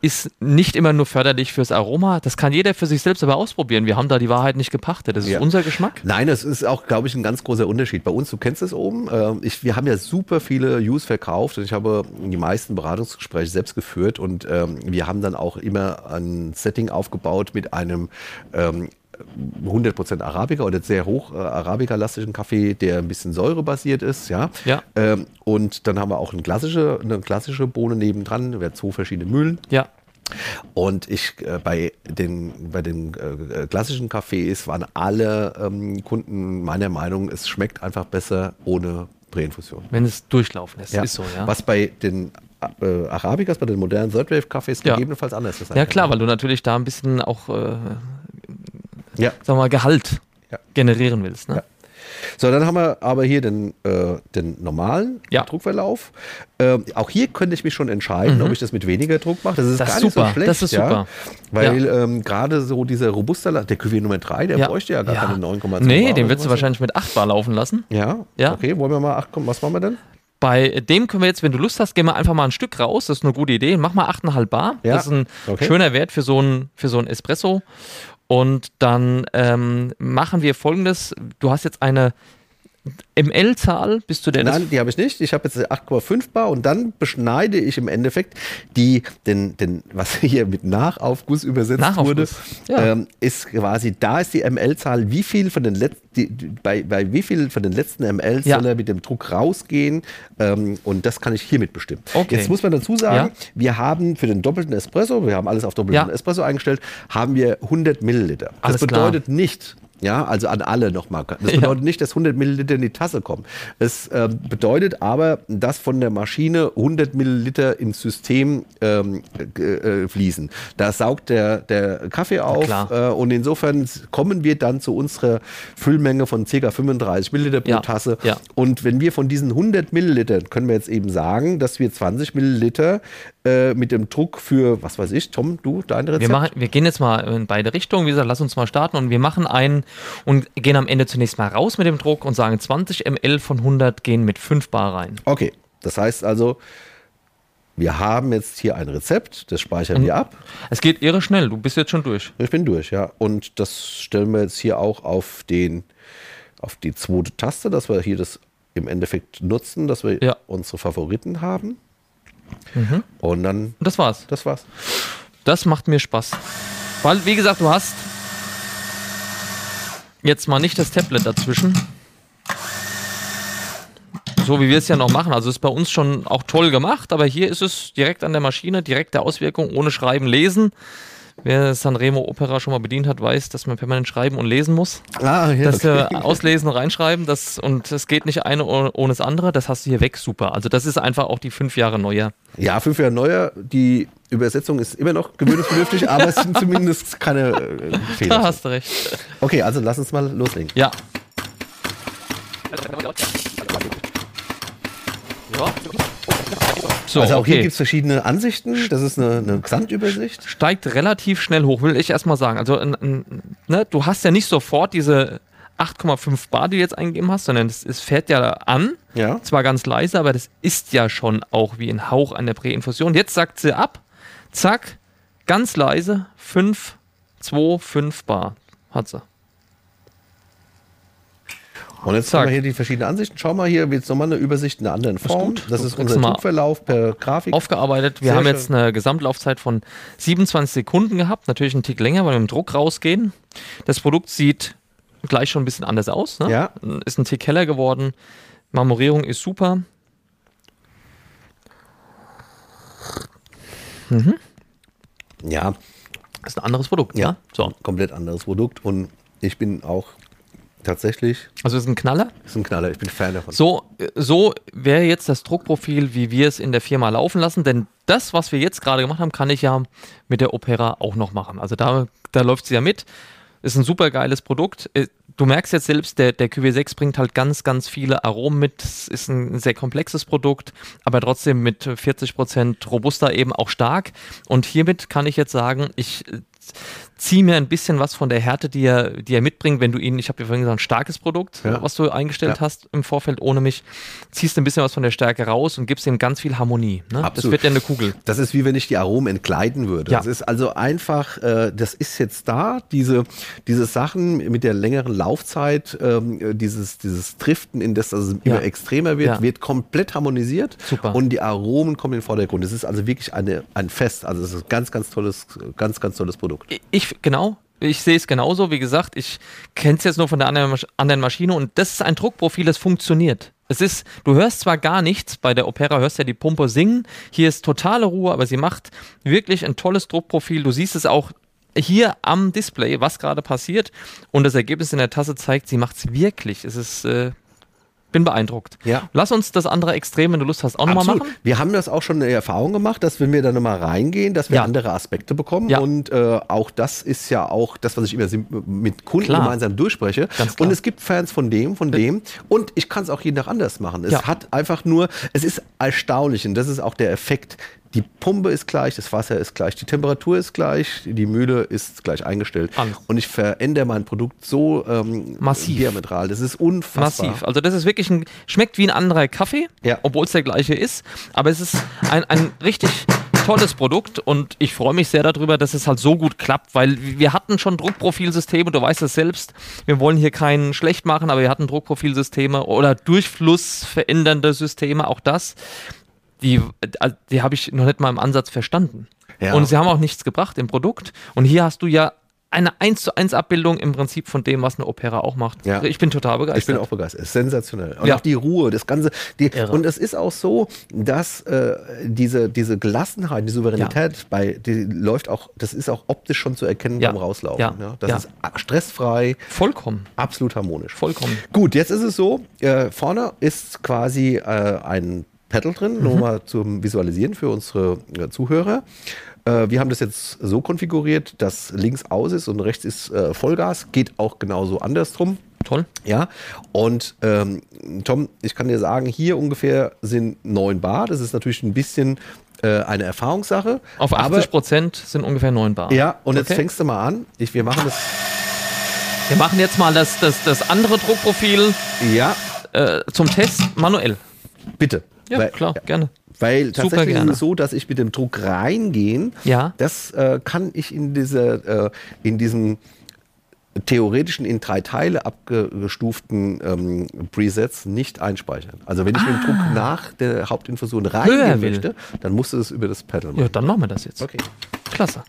Ist nicht immer nur förderlich fürs Aroma. Das kann jeder für sich selbst aber ausprobieren. Wir haben da die Wahrheit nicht gepachtet. Das ist ja. unser Geschmack. Nein, das ist auch, glaube ich, ein ganz großer Unterschied. Bei uns, du kennst es oben. Äh, ich, wir haben ja super viele Use verkauft und ich habe die meisten Beratungsgespräche selbst geführt und ähm, wir haben dann auch immer ein Setting aufgebaut mit einem ähm, 100% Arabica oder sehr hoch äh, Arabica-lastischen Kaffee, der ein bisschen säurebasiert ist, ja. Ja. Ähm, und dann haben wir auch eine klassische, eine klassische Bohne nebendran, wir haben zwei verschiedene Mühlen. Ja. Und ich äh, bei den, bei den äh, klassischen Cafés waren alle ähm, Kunden meiner Meinung, es schmeckt einfach besser ohne Präinfusion. Wenn es durchlaufen ist, Ja. ist so, ja. Was bei den äh, Arabicas, bei den modernen Third Wave Cafés Ja. gegebenenfalls anders ist. Ja klar, weil du natürlich da ein bisschen auch, äh, Ja. sagen wir mal, Gehalt Ja. generieren willst. Ne? Ja. So, dann haben wir aber hier den, äh, den normalen Ja. Druckverlauf. Ähm, auch hier könnte ich mich schon entscheiden, ob ich das mit weniger Druck mache. Das ist Mhm. Das gar ist nicht super, so schlecht. das ist ja, super. Weil ähm, gerade so dieser Robusta, der Cuvée Nummer 3, der Ja. bräuchte ja gar Ja. keine 9,2 Nee, Bar den würdest du wahrscheinlich mit 8 Bar laufen lassen. Ja? Ja. Okay, wollen wir mal, ach komm, was machen wir denn? Bei dem können wir jetzt, wenn du Lust hast, gehen wir einfach mal ein Stück raus. Das ist eine gute Idee. Mach mal 8,5 Bar. Ja, Das ist ein okay. schöner Wert für so ein, für so ein Espresso. Und dann ähm, machen wir folgendes. Du hast jetzt eine ML-Zahl. Bist du der das- Nein, die habe ich nicht. Ich habe jetzt 8,5 Bar und dann beschneide ich im Endeffekt die, den, den, was hier mit Nachaufguss übersetzt Nachaufguss, wurde, ja. ähm, ist quasi, da ist die ML-Zahl, wie viel von den letzten, bei, bei wie viel von den letzten ML Ja. soll er mit dem Druck rausgehen ähm, und das kann ich hiermit bestimmen. Okay. Jetzt muss man dazu sagen, Ja. wir haben für den doppelten Espresso, wir haben alles auf doppelten Ja. Espresso eingestellt, haben wir 100 Milliliter. Das Alles klar. bedeutet nicht, ja, also an alle nochmal. Das [LAUGHS] Ja. bedeutet nicht, dass 100 Milliliter in die Tasse kommen. Es ähm, bedeutet aber, dass von der Maschine 100 Milliliter ins System ähm, äh, äh, fließen. Da saugt der, der Kaffee auf äh, und insofern kommen wir dann zu unserer Füllmenge von ca. 35 Milliliter pro Ja, Tasse. ja. Und wenn wir von diesen 100 Millilitern, können wir jetzt eben sagen, dass wir 20 Milliliter äh, mit dem Druck für, was weiß ich, Tom, du, dein Rezept? Wir, machen, wir gehen jetzt mal in beide Richtungen. Wie gesagt, lass uns mal starten und wir machen einen und gehen am Ende zunächst mal raus mit dem Druck und sagen 20 ml von 100 gehen mit 5 Bar rein. Okay, das heißt also, wir haben jetzt hier ein Rezept, das speichern wir ab. Es geht irre schnell. Du bist jetzt schon durch. Ich bin durch, ja. Und das stellen wir jetzt hier auch auf den, auf die zweite Taste, dass wir hier das im Endeffekt nutzen, dass wir Ja. unsere Favoriten haben. Und dann, Und das war's. das war's. Das macht mir Spaß. Weil, wie gesagt, du hast jetzt mal nicht das Tablet dazwischen. So wie wir es ja noch machen. Also ist bei uns schon auch toll gemacht, aber hier ist es direkt an der Maschine, direkte Auswirkung, ohne Schreiben, Lesen. Wer Sanremo Opera schon mal bedient hat, weiß, dass man permanent schreiben und lesen muss. Ah, ja, Das äh, [LAUGHS] auslesen, reinschreiben, das und es geht nicht eine ohne, das andere, das hast du hier weg, super. Also das ist einfach auch die fünf Jahre neuer. Ja, fünf Jahre neuer. Die Übersetzung ist immer noch gewöhnungsbedürftig, [LAUGHS] aber es sind zumindest keine äh, Da Fehler. hast du recht. Okay, also lass uns mal loslegen. Ja. So, also auch hier okay. gibt es verschiedene Ansichten. Das ist eine, eine Gesamtübersicht. Steigt relativ schnell hoch, will ich erstmal sagen. Also, n- n- ne, du hast ja nicht sofort diese 8,5 Bar, die du jetzt eingegeben hast, sondern es, es fährt ja an. Ja. Zwar ganz leise, aber das ist ja schon auch wie ein Hauch an der Präinfusion. Jetzt sagt sie ab. Zack, ganz leise. 5, 2, 5 Bar. Hat sie. Und jetzt Zack. haben wir hier die verschiedenen Ansichten. Schau mal hier, jetzt nochmal eine Übersicht in einer anderen Form. Das Du ist unser mal Druckverlauf per Grafik. aufgearbeitet. Wir Sehr haben schön. jetzt eine Gesamtlaufzeit von 27 Sekunden gehabt. Natürlich einen Tick länger, weil wir mit dem Druck rausgehen. Das Produkt sieht gleich schon ein bisschen anders aus. Ne? Ja. Ist ein Tick heller geworden. Marmorierung ist super. Ja, Ist ein anderes Produkt. ja. Ja. So. Komplett anderes Produkt. Und ich bin auch tatsächlich, Also ist ein Knaller. ist ein Knaller. Ich bin Fan davon. So, so wäre jetzt das Druckprofil, wie wir es in der Firma laufen lassen. Denn das, was wir jetzt gerade gemacht haben, kann ich ja mit der Opera auch noch machen. Also da, da läuft sie ja mit. Ist ein super geiles Produkt. Äh, Du merkst jetzt selbst, der, der QW6 bringt halt ganz, ganz viele Aromen mit. Es ist ein sehr komplexes Produkt, aber trotzdem mit 40% Robusta eben auch stark. Und hiermit kann ich jetzt sagen, ich ziehe mir ein bisschen was von der Härte, die er, die er mitbringt, wenn du ihn, ich habe ja vorhin gesagt, ein starkes Produkt, Ja. was du eingestellt Ja. hast im Vorfeld ohne mich, ziehst ein bisschen was von der Stärke raus und gibst ihm ganz viel Harmonie. Ne? Das Absolut. wird ja eine Kugel. Das ist wie wenn ich die Aromen entkleiden würde. Ja. Das ist also einfach, äh, das ist jetzt da, diese, diese Sachen mit der längeren Laufzeit, ähm, äh, dieses, dieses Driften, in das das Ja. immer extremer wird, wird komplett harmonisiert. Super. Und die Aromen kommen in den Vordergrund. Es ist also wirklich eine, ein Fest. Also es ist ein ganz, ganz tolles, ganz, ganz tolles Produkt. Ich, genau, ich sehe es genauso. Wie gesagt, ich kenne es jetzt nur von der anderen, Masch anderen Maschine und das ist ein Druckprofil, das funktioniert. Es ist, du hörst zwar gar nichts, bei der Opera hörst ja die Pumpe singen, hier ist totale Ruhe, aber sie macht wirklich ein tolles Druckprofil. Du siehst es auch hier am Display, was gerade passiert und das Ergebnis in der Tasse zeigt, sie macht es wirklich. Es ist äh, bin beeindruckt. Ja. Lass uns das andere Extrem, wenn du Lust hast, auch nochmal machen. Wir haben das auch schon in Erfahrung gemacht, dass wenn wir da nochmal reingehen, dass wir Ja. andere Aspekte bekommen. Ja. Und äh, auch das ist ja auch das, was ich immer mit Kunden Klar. gemeinsam durchspreche. Und es gibt Fans von dem, von dem. Und ich kann es auch jeden Tag anders machen. Es hat einfach nur, es ist erstaunlich und das ist auch der Effekt. Die Pumpe ist gleich, das Wasser ist gleich, die Temperatur ist gleich, die Mühle ist gleich eingestellt. Alles. Und ich verändere mein Produkt so ähm, Massiv. diametral. Das ist unfassbar. Massiv. Also das ist wirklich ein, schmeckt wie ein anderer Kaffee, Ja. obwohl es der gleiche ist. Aber es ist ein, ein richtig tolles Produkt und ich freue mich sehr darüber, dass es halt so gut klappt, weil wir hatten schon Druckprofilsysteme, du weißt es selbst, wir wollen hier keinen schlecht machen, aber wir hatten Druckprofilsysteme oder durchflussverändernde Systeme, auch das, die, äh, die habe ich noch nicht mal im Ansatz verstanden. Ja. Und sie haben auch nichts gebracht im Produkt und hier hast du ja eine 1 zu 1 Abbildung im Prinzip von dem, was eine Opera auch macht. Ja. Ich bin total begeistert. Ich bin auch begeistert. Es ist sensationell. Und Ja. auch die Ruhe, das Ganze. Die, und es ist auch so, dass äh, diese, diese Gelassenheit, die Souveränität bei, die läuft auch, das ist auch optisch schon zu erkennen Ja. beim Rauslaufen. Ja. Ja. Das Ja. ist stressfrei, Vollkommen. absolut harmonisch. Vollkommen. Gut, jetzt ist es so, äh, vorne ist quasi äh, ein Pedal drin, Mhm. nur mal zum Visualisieren für unsere äh, Zuhörer. Äh, wir haben das jetzt so konfiguriert, dass links aus ist und rechts ist äh, Vollgas. Geht auch genauso andersrum. Toll. Ja, und ähm, Tom, ich kann dir sagen, hier ungefähr sind 9 Bar. Das ist natürlich ein bisschen äh, eine Erfahrungssache. Auf 80 Prozent sind ungefähr 9 Bar. Ja, und jetzt Okay. fängst du mal an. Ich, wir machen das. Wir machen jetzt mal das, das, das andere Druckprofil Ja, äh, zum Test manuell. bitte. Ja, Weil- klar, gerne. Weil Super tatsächlich gerne. ist es so, dass ich mit dem Druck reingehen, Ja. das äh, kann ich in dieser, äh, in diesem theoretischen in drei Teile abgestuften ähm, Presets nicht einspeichern. Also wenn ich mit dem Druck nach der Hauptinfusion Ah. Höher reingehen will. möchte, dann musst du das über das Pedal machen. Ja, dann machen wir das jetzt. Okay. Klasse.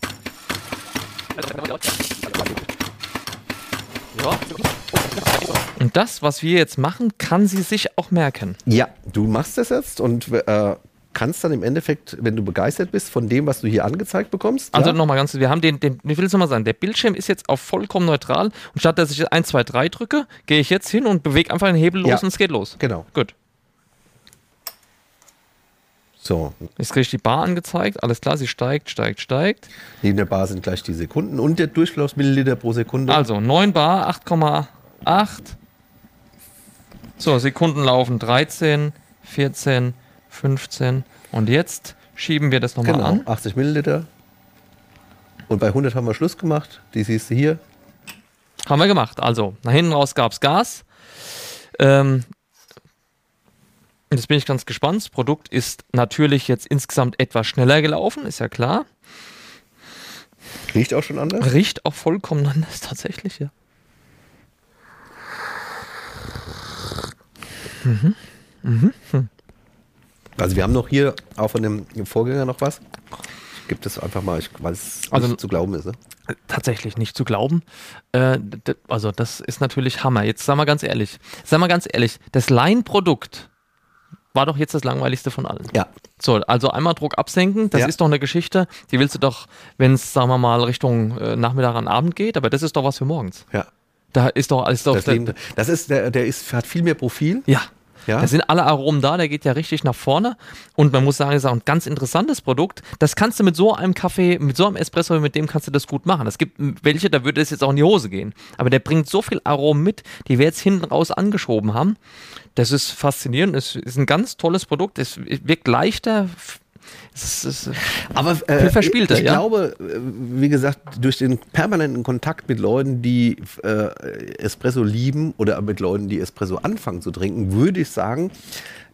Und das, was wir jetzt machen, kann sie sich auch merken. Ja, du machst das jetzt und äh, kannst dann im Endeffekt, wenn du begeistert bist von dem, was du hier angezeigt bekommst, Also ja, nochmal ganz, wir haben den, den, ich will es nochmal sagen, der Bildschirm ist jetzt auf vollkommen neutral und statt dass ich jetzt 1, 2, 3 drücke, gehe ich jetzt hin und bewege einfach den Hebel los Ja. und es geht los. genau. Gut. So, Jetzt kriege ich die Bar angezeigt, alles klar, sie steigt, steigt, steigt. neben der Bar sind gleich die Sekunden und der Durchfluss Milliliter pro Sekunde. Also 9 Bar, 8,8. So, Sekunden laufen 13, 14, 15. Und jetzt schieben wir das nochmal genau, an. 80 Milliliter. Und bei 100 haben wir Schluss gemacht. Die siehst du hier. Haben wir gemacht. Also, nach hinten raus gab es Gas. Ähm, jetzt bin ich ganz gespannt. Das Produkt ist natürlich jetzt insgesamt etwas schneller gelaufen, ist ja klar. Riecht auch schon anders. Riecht auch vollkommen anders, [LAUGHS] tatsächlich, ja. Also wir haben noch hier auch von dem Vorgänger noch was. Ich gebe das einfach mal, ich, weil es Also- nicht zu glauben ist. Ne? tatsächlich nicht zu glauben. Äh, also das ist natürlich Hammer. Jetzt sag mal ganz ehrlich, sag mal ganz ehrlich, das Line-Produkt war doch jetzt das langweiligste von allen. Ja. So, also einmal Druck absenken, das Ja. ist doch eine Geschichte, die willst du doch, wenn es, sagen wir mal, Richtung äh, Nachmittag an Abend geht, aber das ist doch was für morgens. Ja. Da ist doch alles doch. Das, Leben, das ist, der, der ist, hat viel mehr Profil. ja. Ja. Da sind alle Aromen da, der geht ja richtig nach vorne. Und man muss sagen, das ist auch ein ganz interessantes Produkt. Das kannst du mit so einem Kaffee, mit so einem Espresso, mit dem kannst du das gut machen. Es gibt welche, da würde es jetzt auch in die Hose gehen. Aber der bringt so viel Aromen mit, die wir jetzt hinten raus angeschoben haben. Das ist faszinierend. Es ist ein ganz tolles Produkt. Es wirkt leichter. Es ist, es, Aber äh, verspielter, ich ja. glaube, äh, wie gesagt, durch den permanenten Kontakt mit Leuten, die äh, Espresso lieben oder mit Leuten, die Espresso anfangen zu trinken, würde ich sagen,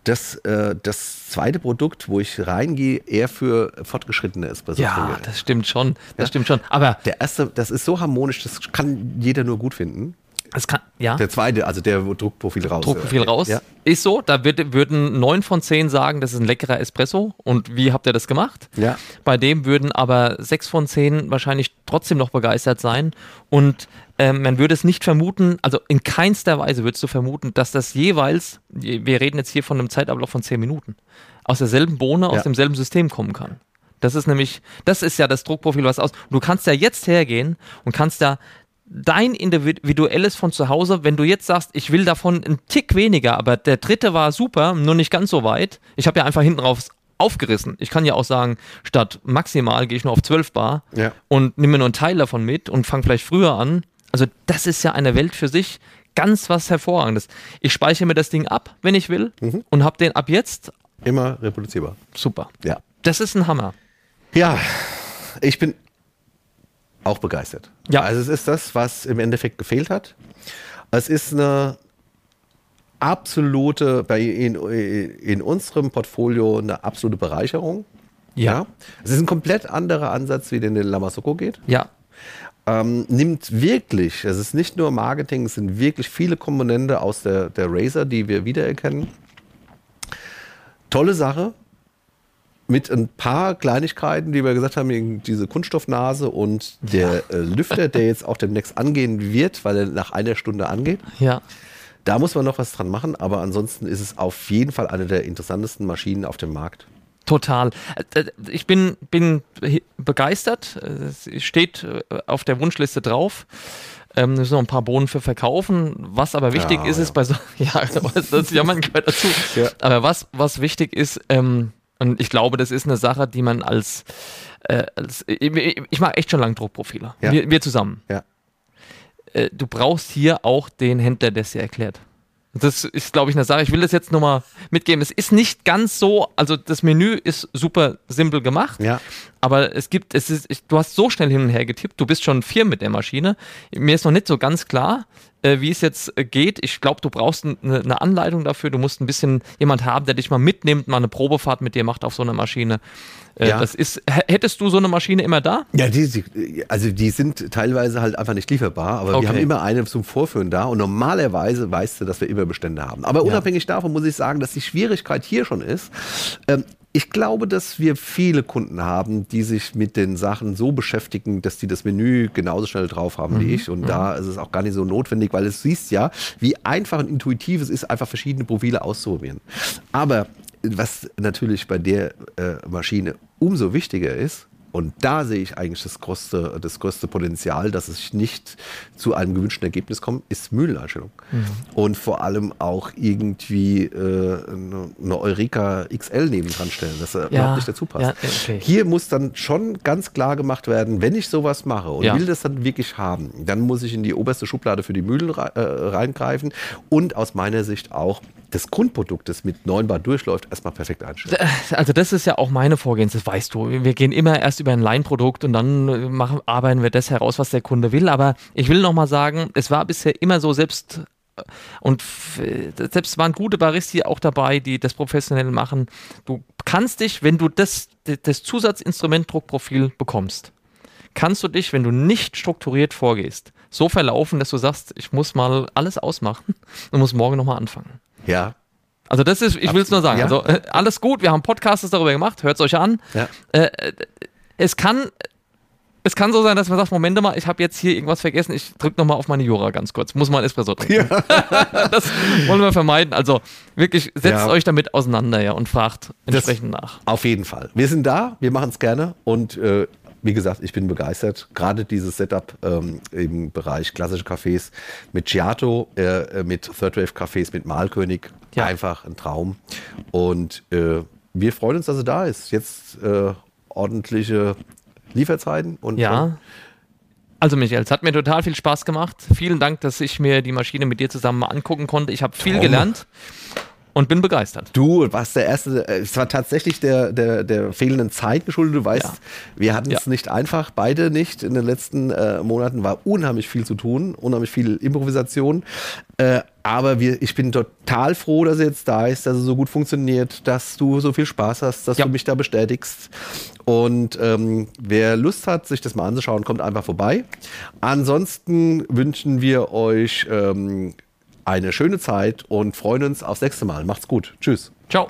dass äh, das zweite Produkt, wo ich reingehe, eher für fortgeschrittene Espresso ja, trinke. das stimmt schon. Das stimmt schon. Aber Der erste, das ist so harmonisch, das kann jeder nur gut finden. Kann, ja. Der zweite, also der Druckprofil raus. Druckprofil äh, raus. Ja. Ist so, da wird, würden neun von zehn sagen, das ist ein leckerer Espresso. Und wie habt ihr das gemacht? Ja. Bei dem würden aber sechs von zehn wahrscheinlich trotzdem noch begeistert sein. Und ähm, man würde es nicht vermuten, also in keinster Weise würdest du vermuten, dass das jeweils, wir reden jetzt hier von einem Zeitablauf von zehn Minuten, aus derselben Bohne, aus Ja. demselben System kommen kann. Das ist nämlich, das ist ja das Druckprofil, was aus. Du kannst ja jetzt hergehen und kannst da dein individuelles von zu Hause, wenn du jetzt sagst, ich will davon einen Tick weniger, aber der dritte war super, nur nicht ganz so weit. Ich habe ja einfach hinten drauf aufgerissen. Ich kann ja auch sagen, statt maximal gehe ich nur auf 12 Bar Ja. und nehme nur einen Teil davon mit und fange vielleicht früher an. Also das ist ja eine Welt für sich. Ganz was Hervorragendes. Ich speichere mir das Ding ab, wenn ich will, und habe den ab jetzt Immer reproduzierbar. super. Ja. Das ist ein Hammer. Ja, ich bin auch begeistert. Ja. Also es ist das, was im Endeffekt gefehlt hat. Es ist eine absolute, bei in, in unserem Portfolio eine absolute Bereicherung. Ja. Es ist ein komplett anderer Ansatz, wie den den Lamasoko geht. Ja. Ähm, nimmt wirklich, es ist nicht nur Marketing, es sind wirklich viele Komponente aus der, der Razer, die wir wiedererkennen. Tolle Sache. Mit ein paar Kleinigkeiten, die wir gesagt haben, diese Kunststoffnase und der äh, Lüfter, der jetzt auch demnächst angehen wird, weil er nach einer Stunde angeht. Ja. Da muss man noch was dran machen, aber ansonsten ist es auf jeden Fall eine der interessantesten Maschinen auf dem Markt. Total. Äh, Ich bin, bin begeistert. Es steht äh, auf der Wunschliste drauf. Ähm, müssen noch ein paar Bohnen für verkaufen. Was aber wichtig Ja, ist, ja. ist bei so, [LAUGHS] ja, das, das Jammern gehört dazu. Ja. Aber was, was wichtig ist, ähm, und ich glaube, das ist eine Sache, die man als, äh, als ich, ich mache echt schon lange Druckprofile. Ja. Wir, wir zusammen. Ja. Äh, du brauchst hier auch den Händler, der es dir erklärt. Das ist, glaube ich, eine Sache. Ich will das jetzt nochmal mitgeben. Es ist nicht ganz so, also das Menü ist super simpel gemacht, Ja. aber es gibt, es ist, ich, du hast so schnell hin und her getippt, du bist schon vier mit der Maschine. Mir ist noch nicht so ganz klar, äh, wie es jetzt äh, geht. Ich glaube, du brauchst eine, eine Anleitung dafür. Du musst ein bisschen jemand haben, der dich mal mitnimmt, mal eine Probefahrt mit dir macht auf so einer Maschine. Äh, Ja. Das ist, hättest du so eine Maschine immer da? Ja, die, also die sind teilweise halt einfach nicht lieferbar, aber Okay. wir haben immer eine zum Vorführen da und normalerweise weißt du, dass wir immer Bestände haben. Aber unabhängig davon muss ich sagen, dass die Schwierigkeit hier schon ist. Ähm, ich glaube, dass wir viele Kunden haben, die sich mit den Sachen so beschäftigen, dass die das Menü genauso schnell drauf haben wie ich. Und da ist es auch gar nicht so notwendig, weil es siehst ja, wie einfach und intuitiv es ist, einfach verschiedene Profile auszuprobieren. Aber was natürlich bei der äh, Maschine umso wichtiger ist, und da sehe ich eigentlich das größte, das größte Potenzial, dass es nicht zu einem gewünschten Ergebnis kommt, ist Mühleneinstellung. Mhm. Und vor allem auch irgendwie äh, eine, Eureka XL nebendran stellen, dass er überhaupt nicht dazu passt. ja, okay. Hier muss dann schon ganz klar gemacht werden, wenn ich sowas mache und Ja. will das dann wirklich haben, dann muss ich in die oberste Schublade für die Mühlen äh, reingreifen und aus meiner Sicht auch das Grundprodukt, das mit 9 Bar durchläuft, erstmal perfekt einstellen. Also das ist ja auch meine Vorgehensweise, weißt du. Wir gehen immer erst über ein Line-Produkt und dann äh, machen, arbeiten wir das heraus, was der Kunde will. Aber ich will nochmal sagen, es war bisher immer so, selbst äh, und äh, selbst waren gute Baristi auch dabei, die das professionell machen. Du kannst dich, wenn du das, das Zusatzinstrument Druckprofil bekommst, kannst du dich, wenn du nicht strukturiert vorgehst, so verlaufen, dass du sagst, ich muss mal alles ausmachen [LAUGHS] und muss morgen nochmal anfangen. Ja, Also das ist, ich will es nur sagen. Ja. Also äh, alles gut, wir haben Podcasts darüber gemacht, hört es euch an. ja. Äh, äh, es kann, es kann so sein, dass man sagt, Moment mal, ich habe jetzt hier irgendwas vergessen, ich drücke nochmal auf meine Jura ganz kurz, muss mal ein Espresso trinken. [LAUGHS] das wollen wir vermeiden. Also wirklich, setzt Ja. euch damit auseinander ja, und fragt entsprechend nach. Auf jeden Fall. Wir sind da, wir machen es gerne und äh, wie gesagt, ich bin begeistert. Gerade dieses Setup ähm, im Bereich klassische Cafés mit Giato, äh, äh, mit Third Wave Cafés, mit Malkönig. Ja. Einfach ein Traum. Und äh, wir freuen uns, dass er da ist. Jetzt äh, ordentliche Lieferzeiten und Ja. Also Michael, es hat mir total viel Spaß gemacht. Vielen Dank, dass ich mir die Maschine mit dir zusammen mal angucken konnte. Ich habe viel Traum. gelernt. Und bin begeistert. Du warst der Erste, äh, es war tatsächlich der, der, der fehlenden Zeit geschuldet. Du weißt, Ja. wir hatten es Ja. nicht einfach, beide nicht. In den letzten äh, Monaten war unheimlich viel zu tun, unheimlich viel Improvisation. Äh, aber wir, ich bin total froh, dass er jetzt da ist, dass es so gut funktioniert, dass du so viel Spaß hast, dass Ja. du mich da bestätigst. Und ähm, wer Lust hat, sich das mal anzuschauen, kommt einfach vorbei. Ansonsten wünschen wir euch ähm, eine schöne Zeit und freuen uns aufs nächste Mal. Macht's gut. Tschüss. Ciao.